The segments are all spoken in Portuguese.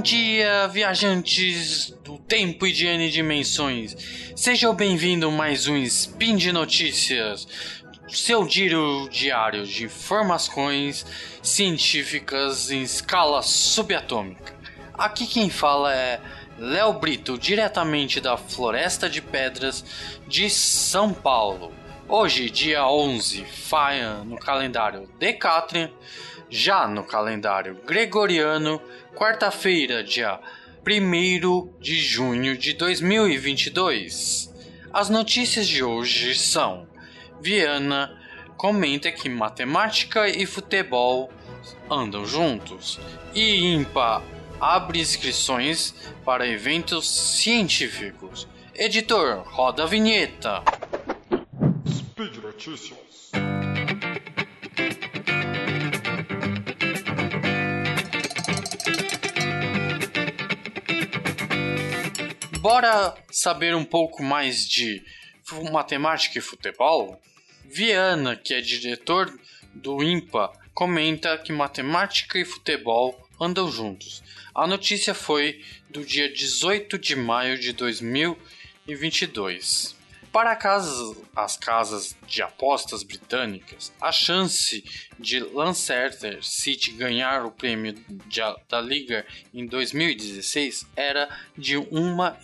Bom dia, viajantes do tempo e de N dimensões. Sejam bem-vindos mais um Spin de Notícias, seu giro diário de informações científicas em escala subatômica. Aqui quem fala é Léo Brito, diretamente da Floresta de Pedras de São Paulo. Hoje, dia 11, Faia no calendário Decatrian, já no calendário Gregoriano quarta-feira, dia 1 de junho de 2022. As notícias de hoje são: Viana comenta que matemática e futebol andam juntos, e IMPA abre inscrições para eventos científicos. Editor, roda a vinheta. Notícias. Bora saber um pouco mais de matemática e futebol? Viana, que é diretor do IMPA, comenta que matemática e futebol andam juntos. A notícia foi do dia 18 de maio de 2022. Para as casas de apostas britânicas, a chance de Lancaster City ganhar o prêmio de, da Liga em 2016 era de 1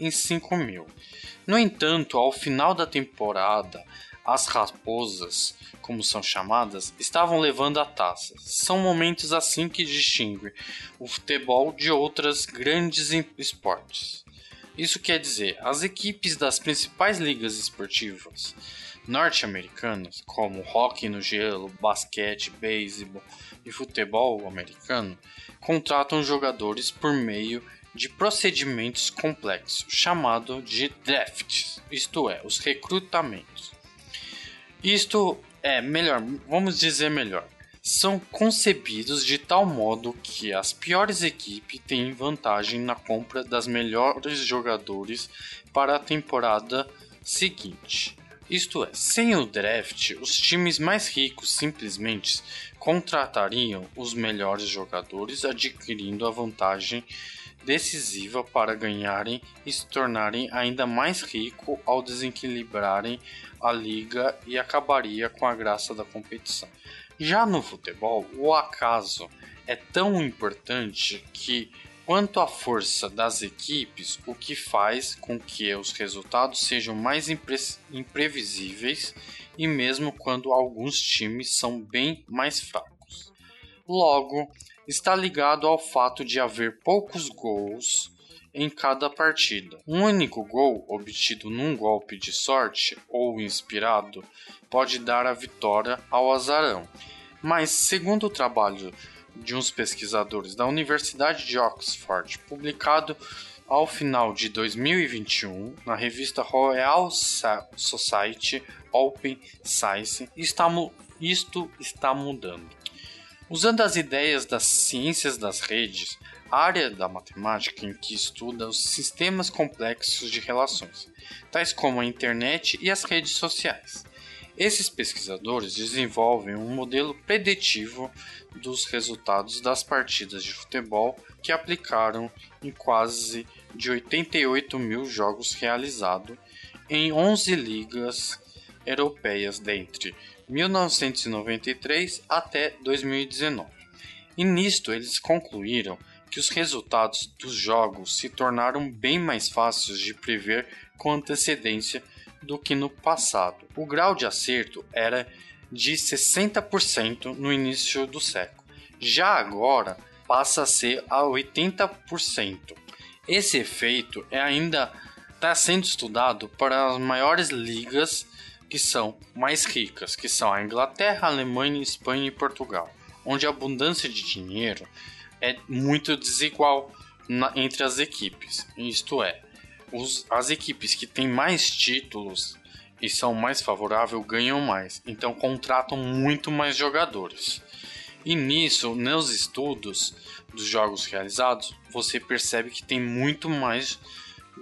em 5 mil. No entanto, ao final da temporada, as raposas, como são chamadas, estavam levando a taça. São momentos assim que distinguem o futebol de outras grandes esportes. Isso quer dizer, as equipes das principais ligas esportivas norte-americanas, como hockey no gelo, basquete, beisebol e futebol americano, contratam jogadores por meio de procedimentos complexos, chamado de drafts, isto é, os recrutamentos. Isto é melhor, vamos dizer melhor são concebidos de tal modo que as piores equipes têm vantagem na compra das melhores jogadores para a temporada seguinte. Isto é, sem o draft, os times mais ricos simplesmente contratariam os melhores jogadores, adquirindo a vantagem decisiva para ganharem e se tornarem ainda mais ricos ao desequilibrarem a liga e acabaria com a graça da competição. Já no futebol, o acaso é tão importante que, quanto à força das equipes, o que faz com que os resultados sejam mais impre imprevisíveis e mesmo quando alguns times são bem mais fracos. Logo, está ligado ao fato de haver poucos gols em cada partida. Um único gol obtido num golpe de sorte ou inspirado pode dar a vitória ao azarão. Mas, segundo o trabalho de uns pesquisadores da Universidade de Oxford, publicado ao final de 2021 na revista Royal Society Open Science, isto está mudando. Usando as ideias das ciências das redes, área da matemática em que estuda os sistemas complexos de relações, tais como a internet e as redes sociais. Esses pesquisadores desenvolvem um modelo preditivo dos resultados das partidas de futebol que aplicaram em quase de 88 mil jogos realizados em 11 ligas europeias dentre 1993 até 2019. E nisto eles concluíram que os resultados dos jogos se tornaram bem mais fáceis de prever com antecedência do que no passado. O grau de acerto era de 60% no início do século. Já agora passa a ser a 80%. Esse efeito é ainda está sendo estudado para as maiores ligas que são mais ricas, que são a Inglaterra, a Alemanha, Espanha e Portugal, onde a abundância de dinheiro é muito desigual na, entre as equipes. Isto é, os, as equipes que têm mais títulos e são mais favoráveis ganham mais, então contratam muito mais jogadores. E nisso, nos estudos dos jogos realizados, você percebe que tem muito mais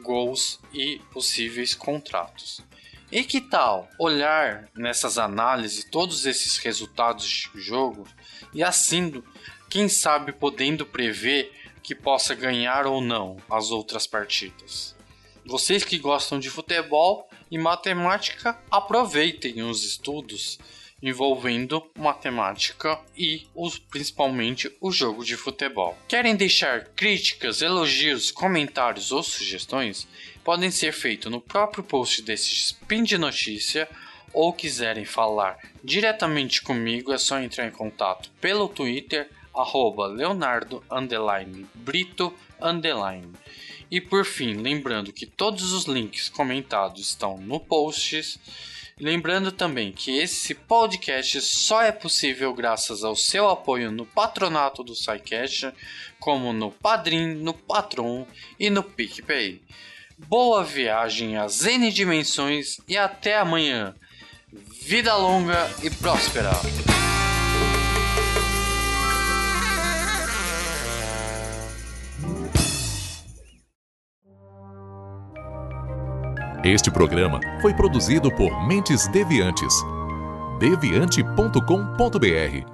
gols e possíveis contratos. E que tal olhar nessas análises todos esses resultados de jogo e assim, quem sabe podendo prever que possa ganhar ou não as outras partidas. Vocês que gostam de futebol e matemática, aproveitem os estudos envolvendo matemática e os, principalmente o jogo de futebol. Querem deixar críticas, elogios, comentários ou sugestões? Podem ser feitos no próprio post desse spin de notícia ou quiserem falar diretamente comigo é só entrar em contato pelo Twitter arroba Leonardo Brito E por fim, lembrando que todos os links comentados estão no posts Lembrando também que esse podcast só é possível graças ao seu apoio no patronato do SciCast, como no Padrim, no Patron e no PicPay. Boa viagem às N dimensões e até amanhã. Vida longa e próspera! Este programa foi produzido por Mentes Deviantes. deviante.com.br.